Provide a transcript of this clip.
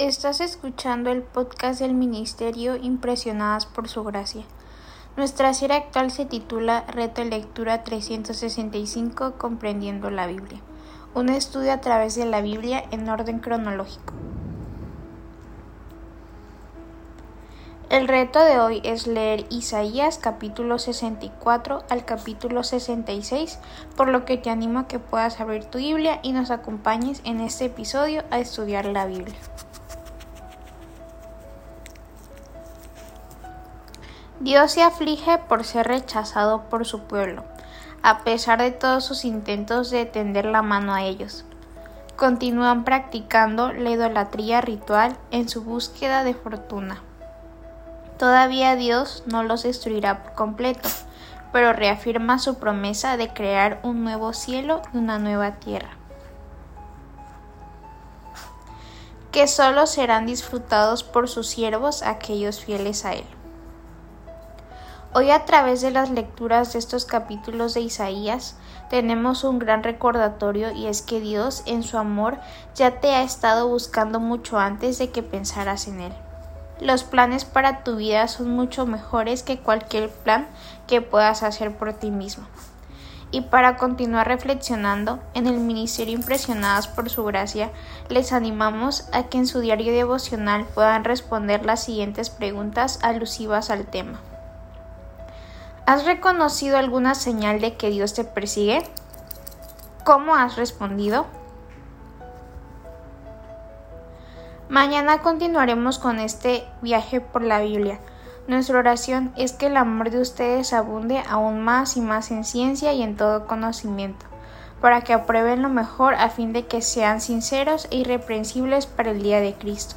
Estás escuchando el podcast del Ministerio Impresionadas por Su Gracia. Nuestra serie actual se titula Reto Lectura 365 Comprendiendo la Biblia. Un estudio a través de la Biblia en orden cronológico. El reto de hoy es leer Isaías capítulo 64 al capítulo 66, por lo que te animo a que puedas abrir tu Biblia y nos acompañes en este episodio a estudiar la Biblia. Dios se aflige por ser rechazado por su pueblo, a pesar de todos sus intentos de tender la mano a ellos. Continúan practicando la idolatría ritual en su búsqueda de fortuna. Todavía Dios no los destruirá por completo, pero reafirma su promesa de crear un nuevo cielo y una nueva tierra, que solo serán disfrutados por sus siervos aquellos fieles a Él. Hoy a través de las lecturas de estos capítulos de Isaías tenemos un gran recordatorio y es que Dios en su amor ya te ha estado buscando mucho antes de que pensaras en Él. Los planes para tu vida son mucho mejores que cualquier plan que puedas hacer por ti mismo. Y para continuar reflexionando en el Ministerio Impresionadas por Su Gracia, les animamos a que en su diario devocional puedan responder las siguientes preguntas alusivas al tema. ¿Has reconocido alguna señal de que Dios te persigue? ¿Cómo has respondido? Mañana continuaremos con este viaje por la Biblia. Nuestra oración es que el amor de ustedes abunde aún más y más en ciencia y en todo conocimiento, para que aprueben lo mejor a fin de que sean sinceros e irreprensibles para el día de Cristo,